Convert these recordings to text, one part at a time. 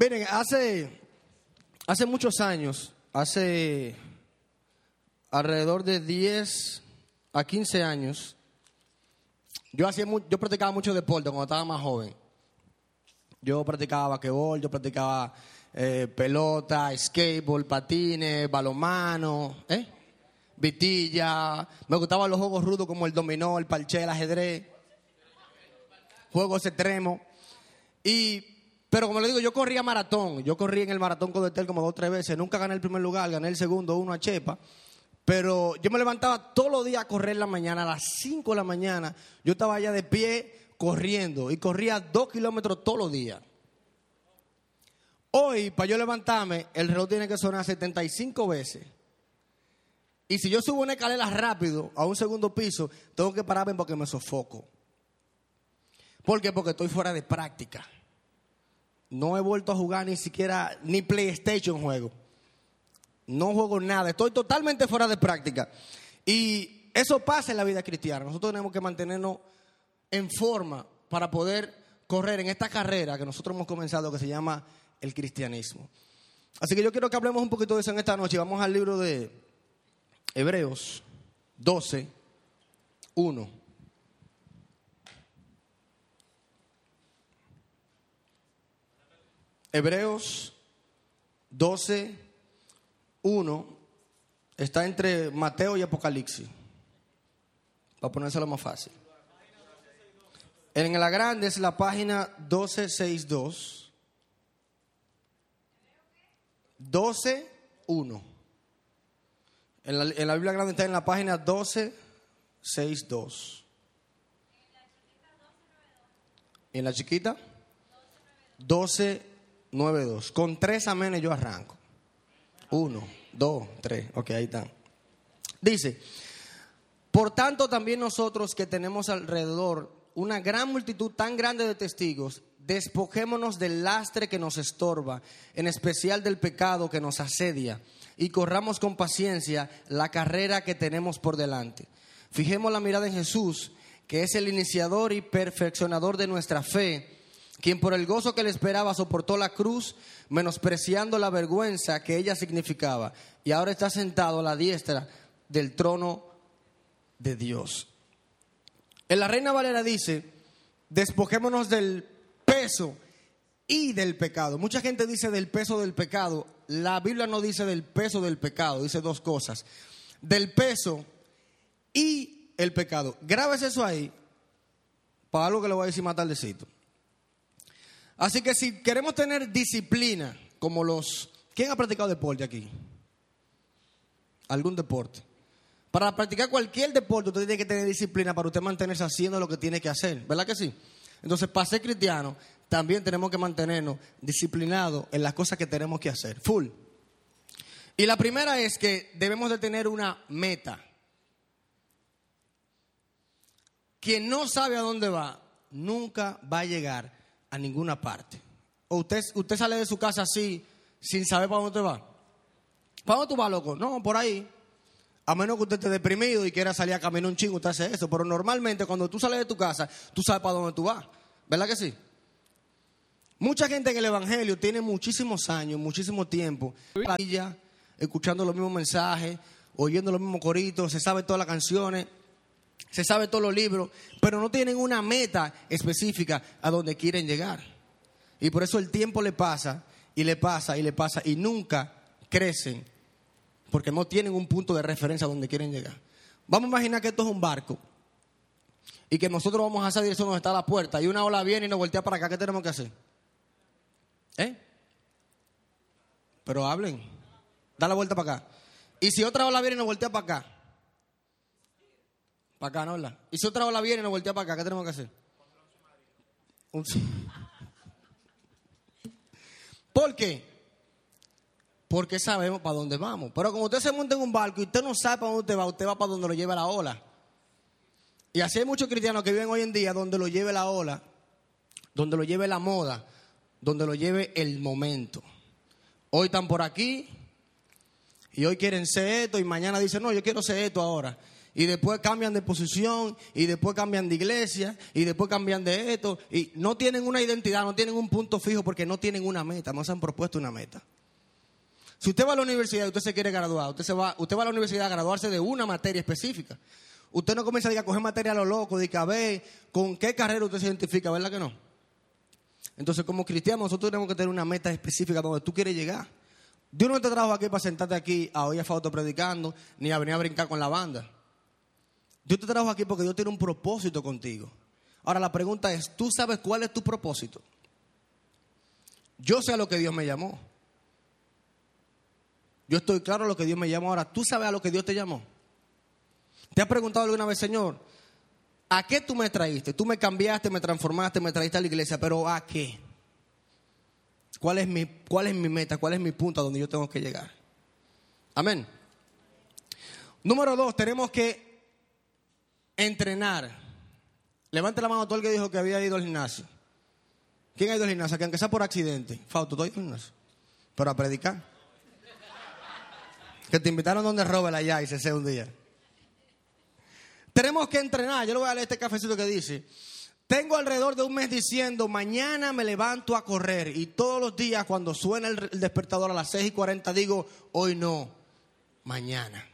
Miren, hace, hace muchos años, hace alrededor de 10 a 15 años, yo, hacía yo practicaba mucho deporte cuando estaba más joven. Yo practicaba basquetbol, yo practicaba eh, pelota, skateboard, patines, balonmano, ¿eh? vitilla. Me gustaban los juegos rudos como el dominó, el parché, el ajedrez. Juegos extremos. Y, pero como le digo, yo corría maratón. Yo corrí en el maratón con Detel como dos o tres veces. Nunca gané el primer lugar, gané el segundo, uno a Chepa. Pero yo me levantaba todos los días a correr en la mañana, a las 5 de la mañana. Yo estaba allá de pie corriendo y corría dos kilómetros todos los días. Hoy, para yo levantarme, el reloj tiene que sonar 75 veces. Y si yo subo una escalera rápido a un segundo piso, tengo que pararme porque me sofoco. ¿Por qué? Porque estoy fuera de práctica. No he vuelto a jugar ni siquiera ni PlayStation juego. No juego nada. Estoy totalmente fuera de práctica. Y eso pasa en la vida cristiana. Nosotros tenemos que mantenernos en forma para poder correr en esta carrera que nosotros hemos comenzado que se llama el cristianismo. Así que yo quiero que hablemos un poquito de eso en esta noche. Vamos al libro de Hebreos 12, 1. Hebreos 12, 1 está entre Mateo y Apocalipsis. Para ponérselo más fácil. En la grande es la página 1262. 12, 1. En la, en la Biblia grande está en la página 1262. ¿Y en la chiquita? 1292. Con tres amenes yo arranco. Uno, dos, tres. Ok, ahí están. Dice, por tanto también nosotros que tenemos alrededor una gran multitud tan grande de testigos, despojémonos del lastre que nos estorba, en especial del pecado que nos asedia, y corramos con paciencia la carrera que tenemos por delante. Fijemos la mirada en Jesús, que es el iniciador y perfeccionador de nuestra fe, quien por el gozo que le esperaba soportó la cruz, menospreciando la vergüenza que ella significaba, y ahora está sentado a la diestra del trono de Dios. En la Reina Valera dice, despojémonos del peso y del pecado. Mucha gente dice del peso del pecado. La Biblia no dice del peso del pecado, dice dos cosas. Del peso y el pecado. Grabes eso ahí para algo que le voy a decir más tardecito. Así que si queremos tener disciplina, como los... ¿Quién ha practicado deporte aquí? ¿Algún deporte? Para practicar cualquier deporte usted tiene que tener disciplina para usted mantenerse haciendo lo que tiene que hacer, ¿verdad que sí? Entonces, para ser cristiano, también tenemos que mantenernos disciplinados en las cosas que tenemos que hacer, full. Y la primera es que debemos de tener una meta. Quien no sabe a dónde va, nunca va a llegar a ninguna parte. O usted, usted sale de su casa así, sin saber para dónde va. ¿Para dónde tú vas, loco? No, por ahí. A menos que usted esté deprimido y quiera salir a caminar un chingo, usted hace eso. Pero normalmente cuando tú sales de tu casa, tú sabes para dónde tú vas. ¿Verdad que sí? Mucha gente en el Evangelio tiene muchísimos años, muchísimo tiempo, escuchando los mismos mensajes, oyendo los mismos coritos, se sabe todas las canciones, se sabe todos los libros, pero no tienen una meta específica a donde quieren llegar. Y por eso el tiempo le pasa y le pasa y le pasa y nunca crecen porque no tienen un punto de referencia a donde quieren llegar. Vamos a imaginar que esto es un barco y que nosotros vamos a esa dirección donde está la puerta y una ola viene y nos voltea para acá. ¿Qué tenemos que hacer? ¿Eh? Pero hablen. Da la vuelta para acá. Y si otra ola viene y nos voltea para acá. Para acá, ¿no? ¿verdad? Y si otra ola viene y nos voltea para acá, ¿qué tenemos que hacer? Un... ¿Por qué? Porque sabemos para dónde vamos. Pero como usted se monta en un barco y usted no sabe para dónde usted va, usted va para donde lo lleva la ola. Y así hay muchos cristianos que viven hoy en día donde lo lleve la ola, donde lo lleve la moda, donde lo lleve el momento. Hoy están por aquí y hoy quieren ser esto y mañana dicen, no, yo quiero ser esto ahora. Y después cambian de posición y después cambian de iglesia y después cambian de esto y no tienen una identidad, no tienen un punto fijo porque no tienen una meta, no se han propuesto una meta. Si usted va a la universidad y usted se quiere graduar, usted, va, a la universidad a graduarse de una materia específica. Usted no comienza a, coger materia a lo loco, de que a ver con qué carrera usted se identifica, ¿verdad que no? Entonces, como cristianos, nosotros tenemos que tener una meta específica donde tú quieres llegar. Dios no te trajo aquí para sentarte aquí a oír a Fausto predicando, ni a venir a brincar con la banda. Dios te trajo aquí porque Dios tiene un propósito contigo. Ahora la pregunta es, ¿tú sabes cuál es tu propósito? Yo sé a lo que Dios me llamó. Yo estoy claro a lo que Dios me llamó. Ahora, ¿tú sabes a lo que Dios te llamó? ¿Te has preguntado alguna vez, Señor, ¿a qué tú me traíste? Tú me cambiaste, me transformaste, me traíste a la iglesia, pero ¿a qué? ¿Cuál es mi, cuál es mi meta? ¿Cuál es mi punto a donde yo tengo que llegar? Amén. Número dos, tenemos que Entrenar. Levante la mano todo el que dijo que había ido al gimnasio. ¿Quién ha ido al gimnasio? Que aunque sea por accidente. Fausto, ¿tú has ido al gimnasio? Pero a predicar. Que te invitaron donde Robert allá y se sea un día. Tenemos que entrenar. Yo le voy a leer este cafecito que dice. Tengo alrededor de un mes diciendo, mañana me levanto a correr. Y todos los días cuando suena el despertador a las 6 y 40 digo, hoy no, mañana.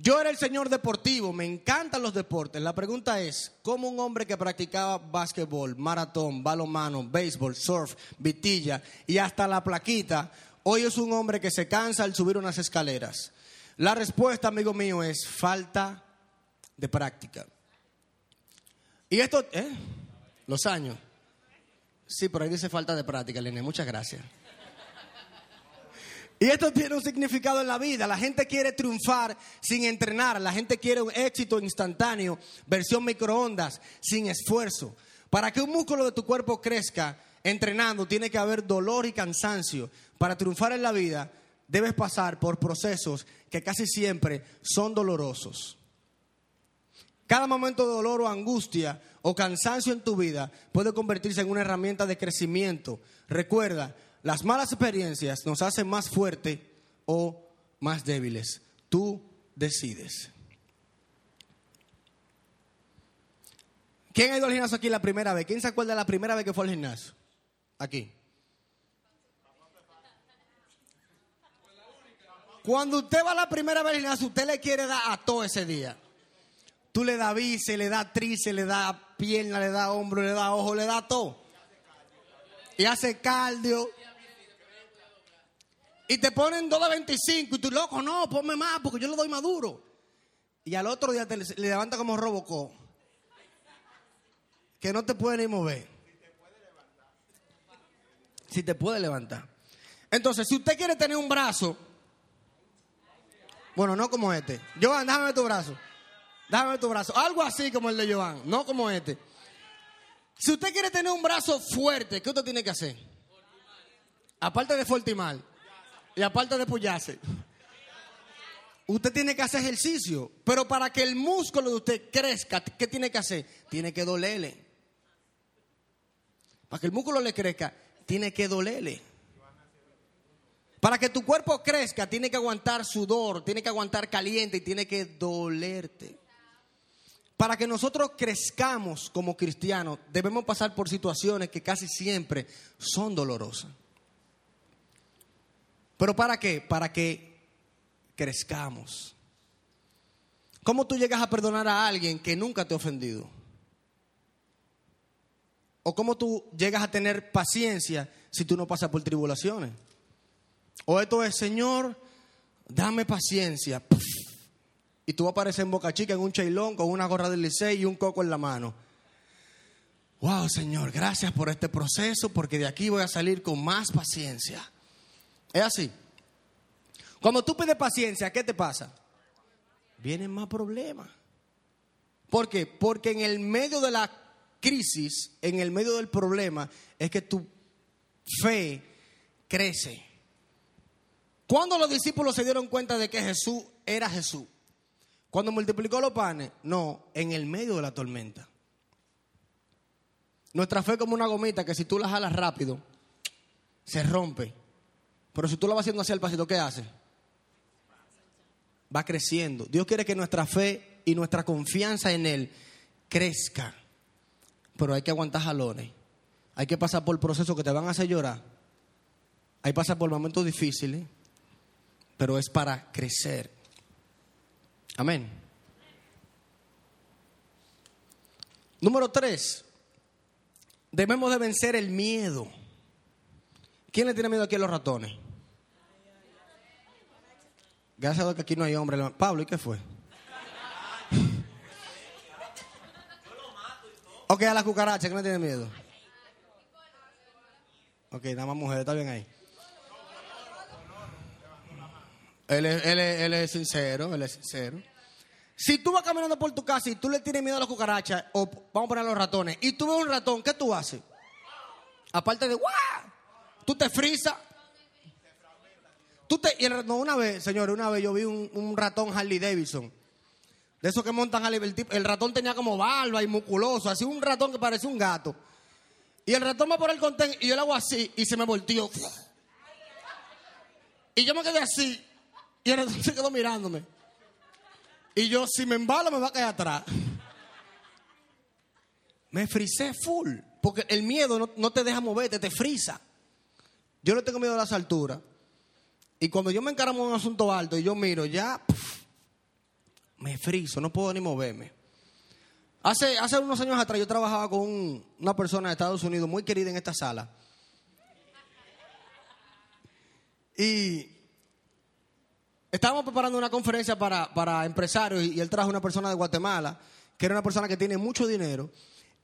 Yo era el señor deportivo, me encantan los deportes. La pregunta es, ¿cómo un hombre que practicaba básquetbol, maratón, balonmano, béisbol, surf, vitilla y hasta la plaquita, hoy es un hombre que se cansa al subir unas escaleras? La respuesta, amigo mío, es falta de práctica. Y esto, ¿eh? Los años. Sí, pero ahí dice falta de práctica, Lene. Muchas gracias. Y esto tiene un significado en la vida. La gente quiere triunfar sin entrenar. La gente quiere un éxito instantáneo, versión microondas, sin esfuerzo. Para que un músculo de tu cuerpo crezca entrenando, tiene que haber dolor y cansancio. Para triunfar en la vida, debes pasar por procesos que casi siempre son dolorosos. Cada momento de dolor o angustia o cansancio en tu vida puede convertirse en una herramienta de crecimiento. Recuerda, las malas experiencias nos hacen más fuertes o más débiles. Tú decides. ¿Quién ha ido al gimnasio aquí la primera vez? ¿Quién se acuerda de la primera vez que fue al gimnasio? Aquí. Cuando usted va la primera vez al gimnasio, usted le quiere dar a todo ese día. Tú le das bíceps, le das tríceps, le das pierna, le das hombro, le das ojo, le das todo. Y hace cardio. Y te ponen 2 de 25 y tú, loco, no, ponme más porque yo le doy maduro. Y al otro día te le levanta como Robocó. Que no te puede ni mover. Si te puede levantar. Entonces, si usted quiere tener un brazo, bueno, no como este. Joan, déjame tu brazo. Déjame tu brazo. Algo así como el de Joan, no como este. Si usted quiere tener un brazo fuerte, ¿qué usted tiene que hacer? Aparte de Fortimal. Y aparte de puyarse, usted tiene que hacer ejercicio. Pero para que el músculo de usted crezca, ¿qué tiene que hacer? Tiene que dolerle. Para que el músculo le crezca, tiene que dolerle. Para que tu cuerpo crezca, tiene que aguantar sudor, tiene que aguantar caliente y tiene que dolerte. Para que nosotros crezcamos como cristianos, debemos pasar por situaciones que casi siempre son dolorosas. ¿Pero para qué? Para que crezcamos. ¿Cómo tú llegas a perdonar a alguien que nunca te ha ofendido? ¿O cómo tú llegas a tener paciencia si tú no pasas por tribulaciones? O esto es, Señor, dame paciencia. Y tú apareces en Boca Chica en un chailón con una gorra del licey y un coco en la mano. Wow, Señor, gracias por este proceso porque de aquí voy a salir con más paciencia. Es así. Cuando tú pides paciencia, ¿qué te pasa? Vienen más problemas. ¿Por qué? Porque en el medio de la crisis, en el medio del problema, es que tu fe crece. ¿Cuándo los discípulos se dieron cuenta de que Jesús era Jesús? Cuando multiplicó los panes, no, en el medio de la tormenta. Nuestra fe es como una gomita que si tú la jalas rápido, se rompe. Pero si tú lo vas haciendo así al pasito, ¿qué hace? va creciendo. Dios quiere que nuestra fe y nuestra confianza en Él crezca. Pero hay que aguantar jalones. Hay que pasar por procesos que te van a hacer llorar. Hay que pasar por momentos difíciles. Pero es para crecer. Amén. Número tres. Debemos de vencer el miedo. ¿Quién le tiene miedo aquí a los ratones? Gracias a Dios que aquí no hay hombre. Pablo, ¿y qué fue? ok, a la cucaracha, que no tiene miedo. Ok, nada más mujer, está bien ahí. Él es, él, es, él es sincero, él es sincero. Si tú vas caminando por tu casa y tú le tienes miedo a las cucarachas, o vamos a poner a los ratones, y tú ves un ratón, ¿qué tú haces? Aparte de, ¡guau! Tú te frisas. Tú te, y no, una vez, señores, una vez yo vi un, un ratón Harley Davidson. De esos que montan Harley. El, el, ratón tenía como barba y musculoso, así un ratón que parece un gato. Y el ratón va por el contén y yo le hago así y se me volteó. Y yo me quedé así. Y el ratón se quedó mirándome. Y yo, si me embalo, me va a caer atrás. Me frisé full. Porque el miedo no, no te deja moverte, te frisa. Yo no tengo miedo a las alturas. Y cuando yo me encaramo en un asunto alto y yo miro, ya me friso, no puedo ni moverme. Hace, hace unos años atrás yo trabajaba con un, una persona de Estados Unidos muy querida en esta sala. Y estábamos preparando una conferencia para, para empresarios y él trajo una persona de Guatemala, que era una persona que tiene mucho dinero.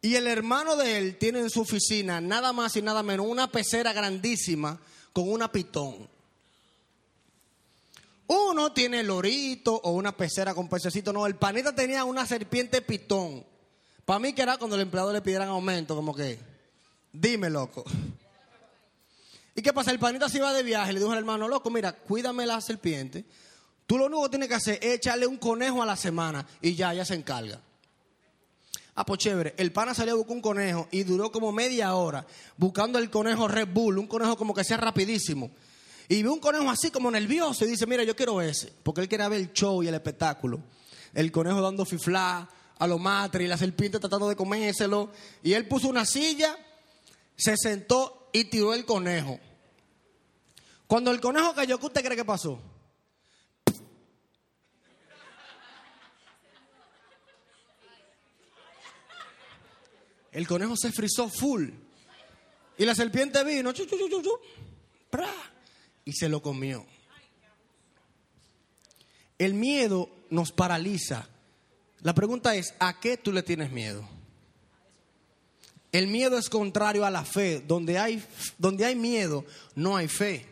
Y el hermano de él tiene en su oficina nada más y nada menos una pecera grandísima con una pitón. Uno tiene lorito o una pecera con pececito. No, el panita tenía una serpiente pitón. Para mí que era cuando el empleado le pidieran aumento, como que, dime loco. ¿Y qué pasa? El panita se iba de viaje, le dijo al hermano, loco, mira, cuídame la serpiente. Tú lo único que tienes que hacer es echarle un conejo a la semana y ya, ya se encarga. Ah, pues chévere. El pana salió a buscar un conejo y duró como media hora buscando el conejo Red Bull, un conejo como que sea rapidísimo. Y ve un conejo así como nervioso y dice, mira, yo quiero ese, porque él quería ver el show y el espectáculo. El conejo dando fiflá a lo matre y la serpiente tratando de comérselo. Y él puso una silla, se sentó y tiró el conejo. Cuando el conejo cayó, ¿qué usted cree que pasó? El conejo se frizó full. Y la serpiente vino, chu, chu, chu, chu, pra, y se lo comió. El miedo nos paraliza. La pregunta es, ¿a qué tú le tienes miedo? El miedo es contrario a la fe. Donde hay, donde hay miedo, no hay fe.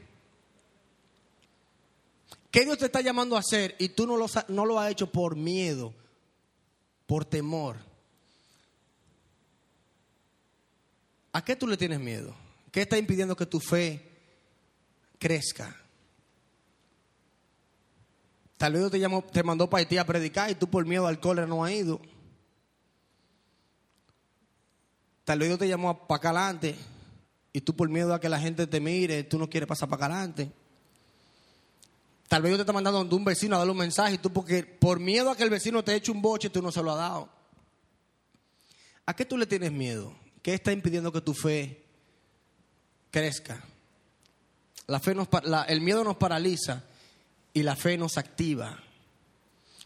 ¿Qué Dios te está llamando a hacer y tú no lo, no lo has hecho por miedo, por temor? ¿A qué tú le tienes miedo? ¿Qué está impidiendo que tu fe crezca? Tal vez te, llamó, te mandó para Haití a predicar y tú por miedo al cólera no has ido. Tal vez Dios te llamó para acá adelante y tú por miedo a que la gente te mire, tú no quieres pasar para acá adelante. Tal vez Dios te está mandando a un vecino a darle un mensaje y tú porque por miedo a que el vecino te eche un boche, tú no se lo has dado. ¿A qué tú le tienes miedo? ¿Qué está impidiendo que tu fe crezca? La fe nos, el miedo nos paraliza y la fe nos activa.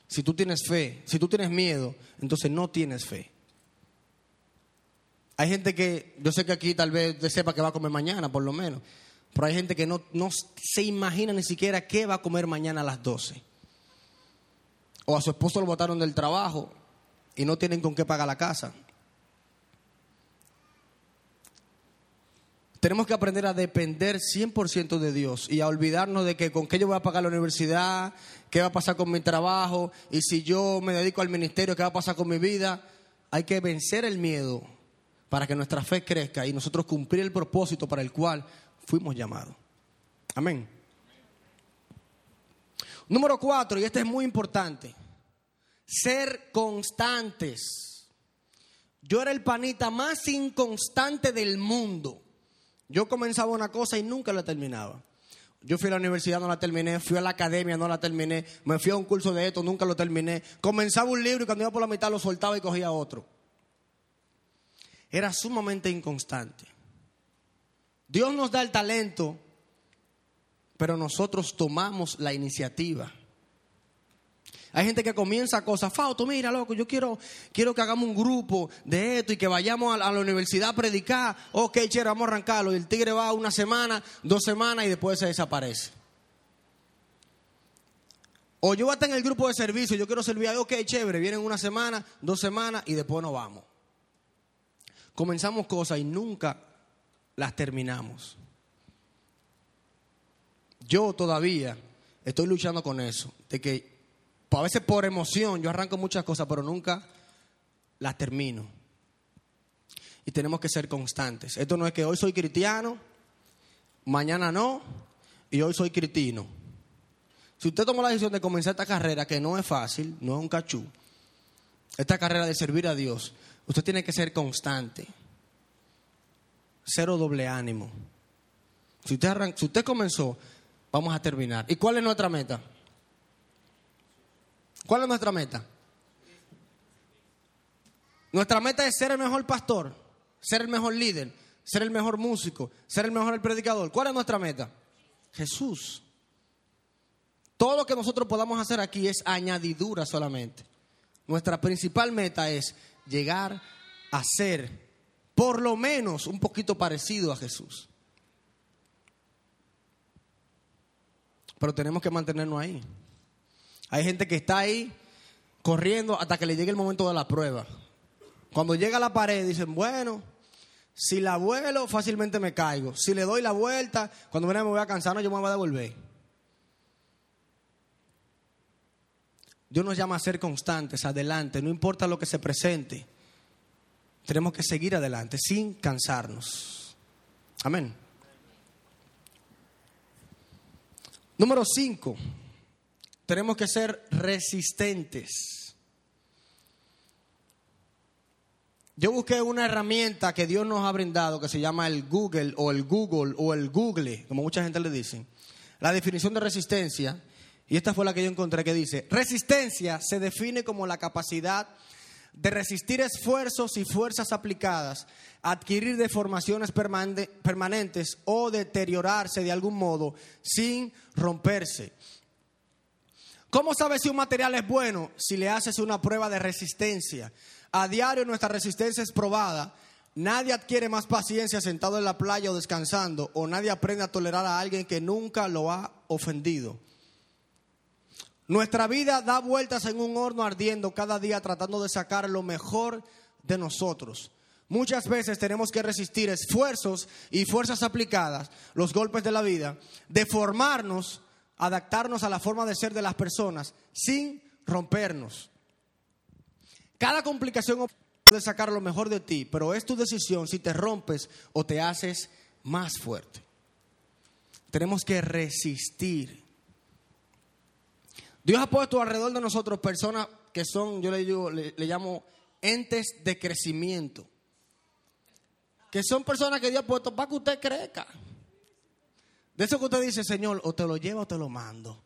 Si tú tienes fe, si tú tienes miedo, entonces no tienes fe. Hay gente que, yo sé que aquí tal vez te sepa que va a comer mañana, por lo menos, pero hay gente que no, no se imagina ni siquiera qué va a comer mañana a las 12. O a su esposo lo botaron del trabajo y no tienen con qué pagar la casa. Tenemos que aprender a depender 100% de Dios y a olvidarnos de que con qué yo voy a pagar la universidad, qué va a pasar con mi trabajo y si yo me dedico al ministerio, qué va a pasar con mi vida. Hay que vencer el miedo para que nuestra fe crezca y nosotros cumplir el propósito para el cual fuimos llamados. Amén. Número cuatro, y este es muy importante, ser constantes. Yo era el panita más inconstante del mundo. Yo comenzaba una cosa y nunca la terminaba. Yo fui a la universidad, no la terminé. Fui a la academia, no la terminé. Me fui a un curso de esto, nunca lo terminé. Comenzaba un libro y cuando iba por la mitad lo soltaba y cogía otro. Era sumamente inconstante. Dios nos da el talento, pero nosotros tomamos la iniciativa. Hay gente que comienza cosas, Fausto, mira, loco, yo quiero, quiero que hagamos un grupo de esto y que vayamos a la, universidad a predicar. Ok, chévere, vamos a arrancarlo. Y el tigre va una semana, dos semanas y después se desaparece. O yo voy a estar en el grupo de servicio, yo quiero servir, ok, chévere, vienen una semana, dos semanas y después nos vamos. Comenzamos cosas y nunca las terminamos. Yo todavía estoy luchando con eso, de que a veces por emoción yo arranco muchas cosas, pero nunca las termino. Y tenemos que ser constantes. Esto no es que hoy soy cristiano, mañana no, y hoy soy critino. Si usted toma la decisión de comenzar esta carrera, que no es fácil, no es un cachú, esta carrera de servir a Dios, usted tiene que ser constante. Cero doble ánimo. Si usted, si usted comenzó, vamos a terminar. ¿Y cuál es nuestra meta? ¿Cuál es nuestra meta? Nuestra meta es ser el mejor pastor, ser el mejor líder, ser el mejor músico, ser el mejor predicador. ¿Cuál es nuestra meta? Jesús. Todo lo que nosotros podamos hacer aquí es añadidura solamente. Nuestra principal meta es llegar a ser por lo menos un poquito parecido a Jesús. Pero tenemos que mantenernos ahí. Hay gente que está ahí corriendo hasta que le llegue el momento de la prueba. Cuando llega a la pared dicen, bueno, si la vuelo fácilmente me caigo. Si le doy la vuelta, cuando me voy a cansar, no, yo me voy a devolver. Dios nos llama a ser constantes, adelante, no importa lo que se presente. Tenemos que seguir adelante sin cansarnos. Amén. Número 5 tenemos que ser resistentes. Yo busqué una herramienta que Dios nos ha brindado que se llama el Google o el Google o el Google, como mucha gente le dice. La definición de resistencia, y esta fue la que yo encontré que dice, resistencia se define como la capacidad de resistir esfuerzos y fuerzas aplicadas, adquirir deformaciones permanentes o deteriorarse de algún modo sin romperse. ¿Cómo sabes si un material es bueno? Si le haces una prueba de resistencia. A diario nuestra resistencia es probada. Nadie adquiere más paciencia sentado en la playa o descansando, o nadie aprende a tolerar a alguien que nunca lo ha ofendido. Nuestra vida da vueltas en un horno ardiendo cada día tratando de sacar lo mejor de nosotros. Muchas veces tenemos que resistir esfuerzos y fuerzas aplicadas, los golpes de la vida, deformarnos adaptarnos a la forma de ser de las personas sin rompernos. Cada complicación puede sacar lo mejor de ti, pero es tu decisión si te rompes o te haces más fuerte. Tenemos que resistir. Dios ha puesto alrededor de nosotros personas que son, yo le, digo, le, llamo entes de crecimiento. Que son personas que Dios ha puesto para que usted crezca. De eso que usted dice, Señor, o te lo llevo o te lo mando.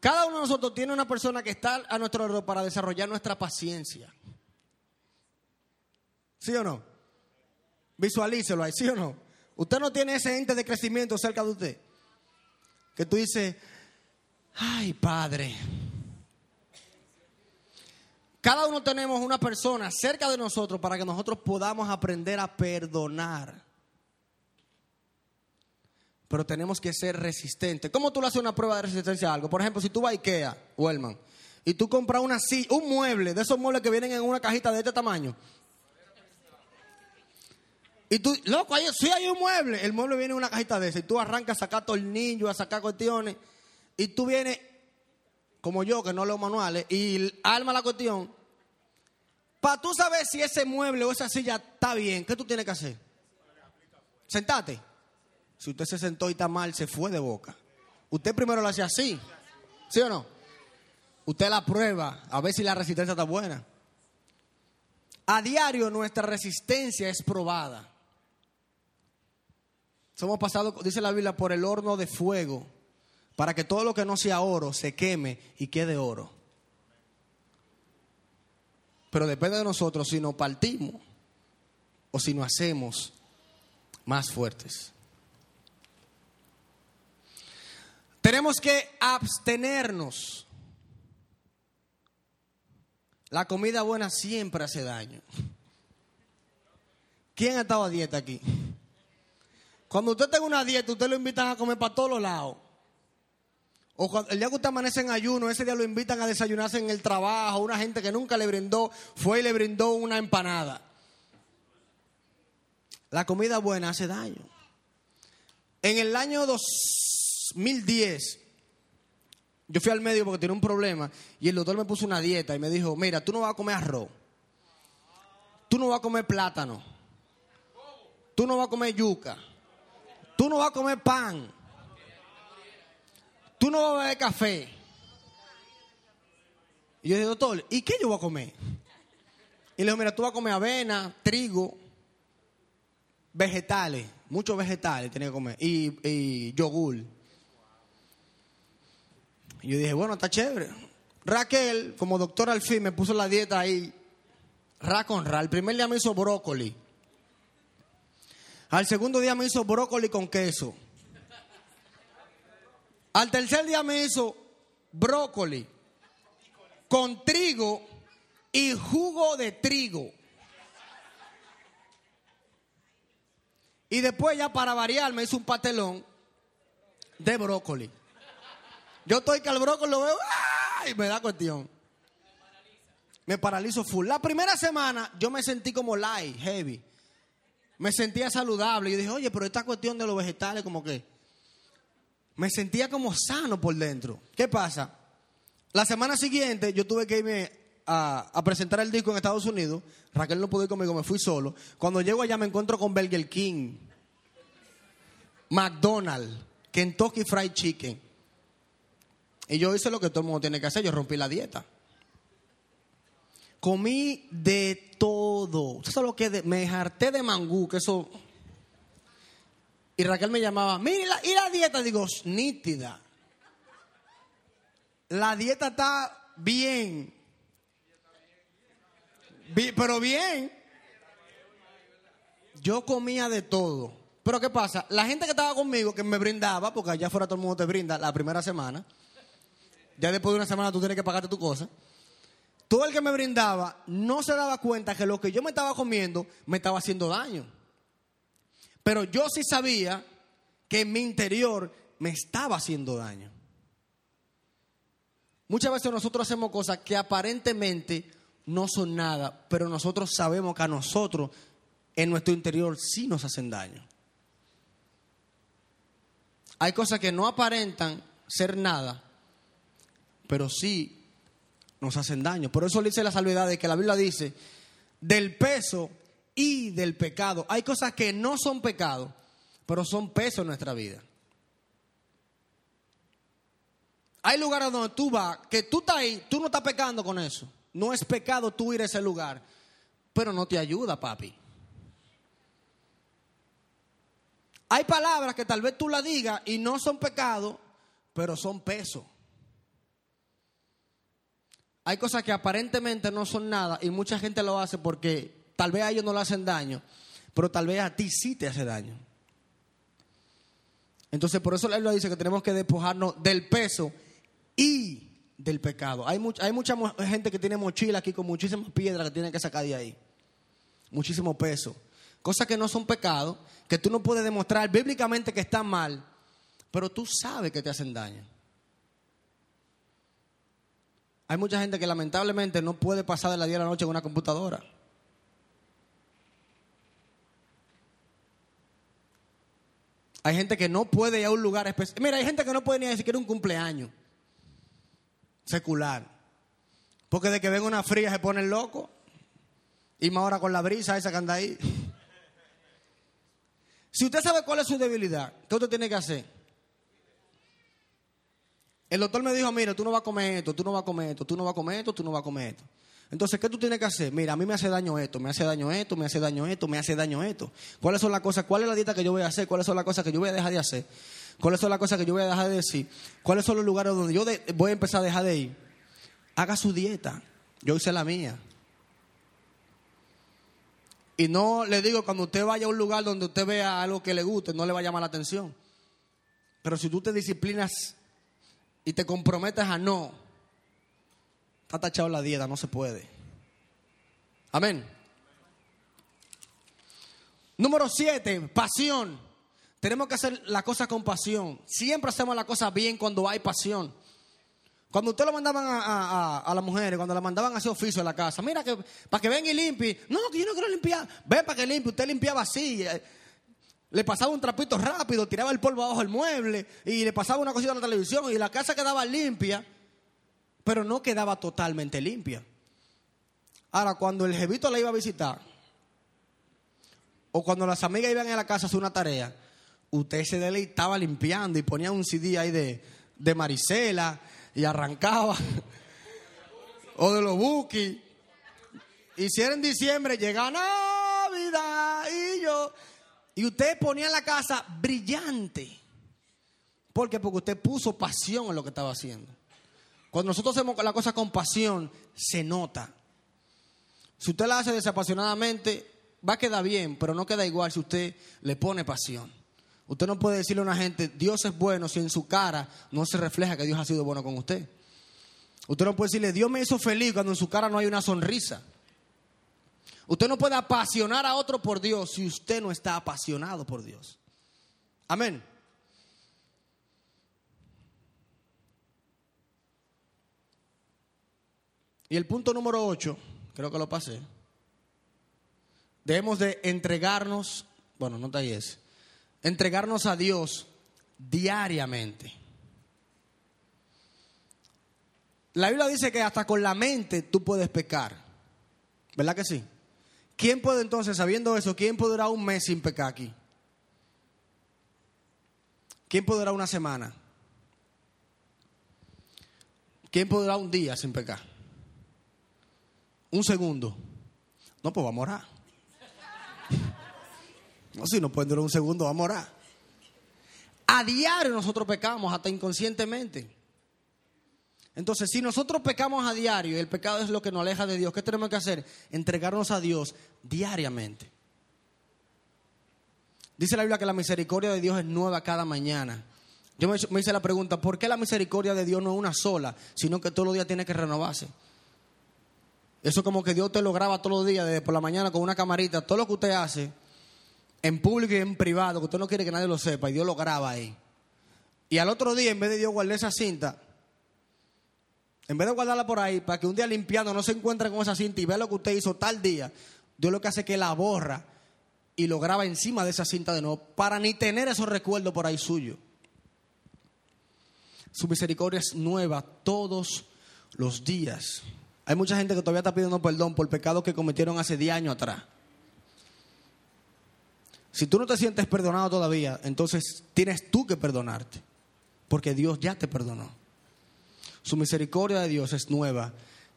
Cada uno de nosotros tiene una persona que está a nuestro alrededor para desarrollar nuestra paciencia. ¿Sí o no? Visualícelo ahí, ¿sí o no? Usted no tiene ese ente de crecimiento cerca de usted. Que tú dices, ay Padre. Cada uno tenemos una persona cerca de nosotros para que nosotros podamos aprender a perdonar pero tenemos que ser resistentes. ¿Cómo tú le haces una prueba de resistencia a algo? Por ejemplo, si tú vas a Ikea, Wellman, y tú compras una silla, un mueble, de esos muebles que vienen en una cajita de este tamaño. Y tú, loco, ahí, sí hay un mueble. El mueble viene en una cajita de esa. Y tú arrancas a sacar tornillos, a sacar cuestiones. Y tú vienes, como yo, que no leo manuales, y arma la cuestión. Para tú saber si ese mueble o esa silla está bien, ¿qué tú tienes que hacer? Sentate. Si usted se sentó y está mal, se fue de boca. Usted primero lo hace así. ¿Sí o no? Usted la prueba a ver si la resistencia está buena. A diario nuestra resistencia es probada. Somos pasados, dice la Biblia, por el horno de fuego, para que todo lo que no sea oro se queme y quede oro. Pero depende de nosotros si nos partimos o si nos hacemos más fuertes. Tenemos que abstenernos. La comida buena siempre hace daño. ¿Quién ha estado a dieta aquí? Cuando usted tenga una dieta, usted lo invitan a comer para todos los lados. O el día que usted amanece en ayuno, ese día lo invitan a desayunarse en el trabajo. Una gente que nunca le brindó, fue y le brindó una empanada. La comida buena hace daño. En el año 2010, yo fui al médico porque tenía un problema y el doctor me puso una dieta y me dijo, mira, tú no vas a comer arroz, tú no vas a comer plátano, tú no vas a comer yuca, tú no vas a comer pan, tú no vas a beber café. Y yo dije, doctor, ¿y qué yo voy a comer? Y le dijo, mira, tú vas a comer avena, trigo, vegetales, muchos vegetales tenía que comer, y, y yogur. Y yo dije, bueno, está chévere. Raquel, como doctora al fin, me puso la dieta ahí, ra con ra. El primer día me hizo brócoli. Al segundo día me hizo brócoli con queso. Al tercer día me hizo brócoli con trigo y jugo de trigo. Y después ya para variar me hizo un patelón de brócoli. Yo estoy que al brócoli lo veo y me da cuestión. Me paralizo full. La primera semana yo me sentí como light, heavy. Me sentía saludable. Y dije, oye, pero esta cuestión de los vegetales como que... Me sentía como sano por dentro. ¿Qué pasa? La semana siguiente yo tuve que irme a, a, presentar el disco en Estados Unidos. Raquel no pudo ir conmigo, me fui solo. Cuando llego allá me encuentro con Burger King, McDonald's, Kentucky Fried Chicken. Y yo hice lo que todo el mundo tiene que hacer, yo rompí la dieta. Comí de todo. ¿Usted sabe lo que? Me harté de mangú, que eso... Y Raquel me llamaba, mira, ¿y la dieta? Digo, nítida. La dieta está bien. Pero bien. Yo comía de todo. Pero ¿qué pasa? La gente que estaba conmigo, que me brindaba, porque allá afuera todo el mundo te brinda la primera semana, ya después de una semana tú tienes que pagarte tu cosa. Todo el que me brindaba no se daba cuenta que lo que yo me estaba comiendo me estaba haciendo daño. Pero yo sí sabía que en mi interior me estaba haciendo daño. Muchas veces nosotros hacemos cosas que aparentemente no son nada, pero nosotros sabemos que a nosotros en nuestro interior sí nos hacen daño. Hay cosas que no aparentan ser nada, pero sí nos hacen daño. Por eso le dice la salvedad de que la Biblia dice del peso y del pecado. Hay cosas que no son pecado, pero son peso en nuestra vida. Hay lugares donde tú vas, que tú estás ahí, tú no estás pecando con eso. No es pecado tú ir a ese lugar, pero no te ayuda, papi. Hay palabras que tal vez tú la digas y no son pecado, pero son peso. Hay cosas que aparentemente no son nada y mucha gente lo hace porque tal vez a ellos no le hacen daño, pero tal vez a ti sí te hace daño. Entonces, por eso la Biblia dice que tenemos que despojarnos del peso y del pecado. Hay, mucha, hay mucha gente que tiene mochila aquí con muchísimas piedras que tienen que sacar de ahí. Muchísimo peso. Cosas que no son pecado, que tú no puedes demostrar bíblicamente que están mal, pero tú sabes que te hacen daño. Hay mucha gente que lamentablemente no puede pasar de la día a la noche en una computadora. Hay gente que no puede ir a un lugar especial. Mira, hay gente que no puede ni a siquiera un cumpleaños secular. Porque de que venga una fría se pone loco. Y más ahora con la brisa esa que anda ahí. Si usted sabe cuál es su debilidad, ¿qué usted tiene que hacer? El doctor me dijo, mira, tú no vas a comer esto, tú no vas a comer esto, tú no vas a comer esto, tú no vas a comer esto. Entonces, ¿qué tú tienes que hacer? Mira, a mí me hace daño esto, me hace daño esto, me hace daño esto, me hace daño esto. ¿Cuáles son las cosas? ¿Cuál es la dieta que yo voy a hacer? ¿Cuáles son las cosas que yo voy a dejar de hacer? ¿Cuáles son las cosas que yo voy a dejar de decir? ¿Cuáles son los lugares donde yo voy a empezar a dejar de ir? Haga su dieta. Yo hice la mía. Y no le digo, cuando usted vaya a un lugar donde usted vea algo que le guste, no le va a llamar la atención. Pero si tú te disciplinas y te comprometes a no, está tachado la dieta, no se puede. Amén. Número siete, pasión. Tenemos que hacer la cosa con pasión. Siempre hacemos la cosa bien cuando hay pasión. Cuando usted lo mandaban a, a, las mujeres, cuando la mandaban a hacer oficio en la casa, mira que para que venga y limpie. No, que yo no quiero limpiar. Ven para que limpie. Usted limpiaba así. Le pasaba un trapito rápido, tiraba el polvo abajo del mueble y le pasaba una cosita a la televisión y la casa quedaba limpia, pero no quedaba totalmente limpia. Ahora, cuando el jevito la iba a visitar, o cuando las amigas iban a la casa a hacer una tarea, usted se deleitaba limpiando y ponía un CD ahí de, de Marisela y arrancaba, o de los Buki. Y si era en diciembre, llega Navidad y yo y usted ponía la casa brillante. ¿Por qué? Porque usted puso pasión en lo que estaba haciendo. Cuando nosotros hacemos la cosa con pasión, se nota. Si usted la hace desapasionadamente, va a quedar bien, pero no queda igual si usted le pone pasión. Usted no puede decirle a una gente, Dios es bueno, si en su cara no se refleja que Dios ha sido bueno con usted. Usted no puede decirle, Dios me hizo feliz cuando en su cara no hay una sonrisa. Usted no puede apasionar a otro por Dios si usted no está apasionado por Dios. Amén. Y el punto número 8, creo que lo pasé. Debemos de entregarnos, bueno, no te ese, entregarnos a Dios diariamente. La Biblia dice que hasta con la mente tú puedes pecar. ¿Verdad que sí? ¿Quién puede entonces, sabiendo eso, quién durar un mes sin pecar aquí? ¿Quién durar una semana? ¿Quién durar un día sin pecar? Un segundo. No, pues va a morar. No, si no puede durar un segundo, va a morar. A diario nosotros pecamos, hasta inconscientemente. Entonces, si nosotros pecamos a diario y el pecado es lo que nos aleja de Dios, ¿qué tenemos que hacer? Entregarnos a Dios diariamente. Dice la Biblia que la misericordia de Dios es nueva cada mañana. Yo me, hice la pregunta, ¿por qué la misericordia de Dios no es una sola, sino que todos los días tiene que renovarse? Eso como que Dios te lo graba todos los días, desde por la mañana con una camarita, todo lo que usted hace, en público y en privado, que usted no quiere que nadie lo sepa, y Dios lo graba ahí. Y al otro día, en vez de Dios guardar esa cinta, en vez de guardarla por ahí, para que un día limpiando no se encuentre con esa cinta y vea lo que usted hizo tal día, Dios lo que hace es que la borra y lo graba encima de esa cinta de nuevo, para ni tener esos recuerdos por ahí suyo. Su misericordia es nueva todos los días. Hay mucha gente que todavía está pidiendo perdón por pecados que cometieron hace 10 años atrás. Si tú no te sientes perdonado todavía, entonces tienes tú que perdonarte, porque Dios ya te perdonó. Su misericordia de Dios es nueva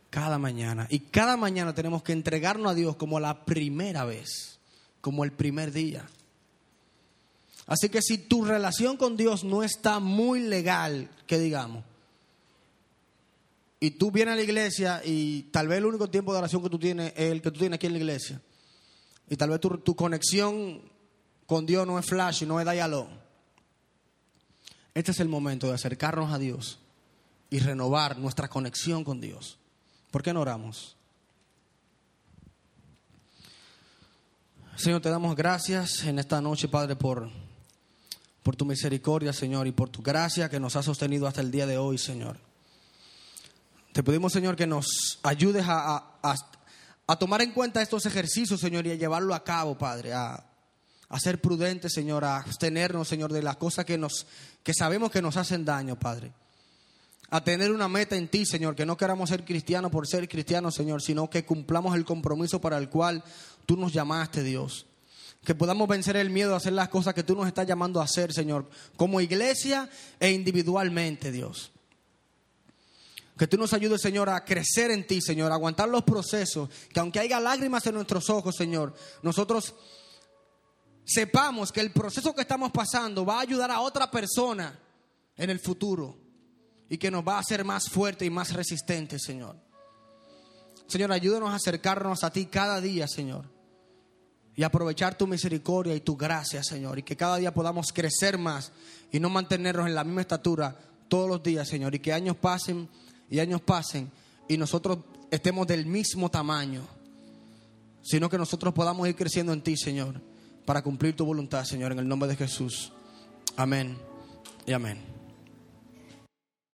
cada mañana. Y cada mañana tenemos que entregarnos a Dios como la primera vez, como el primer día. Así que si tu relación con Dios no está muy legal, que digamos, y tú vienes a la iglesia y tal vez el único tiempo de oración que tú tienes es el que tú tienes aquí en la iglesia, y tal vez tu, tu conexión con Dios no es flash, no es diálogo, este es el momento de acercarnos a Dios y renovar nuestra conexión con Dios. ¿Por qué no oramos? Señor, te damos gracias en esta noche, Padre, por, por tu misericordia, Señor, y por tu gracia que nos ha sostenido hasta el día de hoy, Señor. Te pedimos, Señor, que nos ayudes a, a, tomar en cuenta estos ejercicios, Señor, y a llevarlo a cabo, Padre, a, a ser prudentes, Señor, a abstenernos, Señor, de las cosas que, nos, que sabemos que nos hacen daño, Padre a tener una meta en ti, Señor, que no queramos ser cristianos por ser cristianos, Señor, sino que cumplamos el compromiso para el cual tú nos llamaste, Dios. Que podamos vencer el miedo a hacer las cosas que tú nos estás llamando a hacer, Señor, como iglesia e individualmente, Dios. Que tú nos ayudes, Señor, a crecer en ti, Señor, a aguantar los procesos. Que aunque haya lágrimas en nuestros ojos, Señor, nosotros sepamos que el proceso que estamos pasando va a ayudar a otra persona en el futuro y que nos va a hacer más fuerte y más resistente, Señor. Señor, ayúdanos a acercarnos a ti cada día, Señor. Y aprovechar tu misericordia y tu gracia, Señor. Y que cada día podamos crecer más y no mantenernos en la misma estatura todos los días, Señor. Y que años pasen y años pasen y nosotros estemos del mismo tamaño. Sino que nosotros podamos ir creciendo en ti, Señor para cumplir tu voluntad, Señor, en el nombre de Jesús. Amén y amén.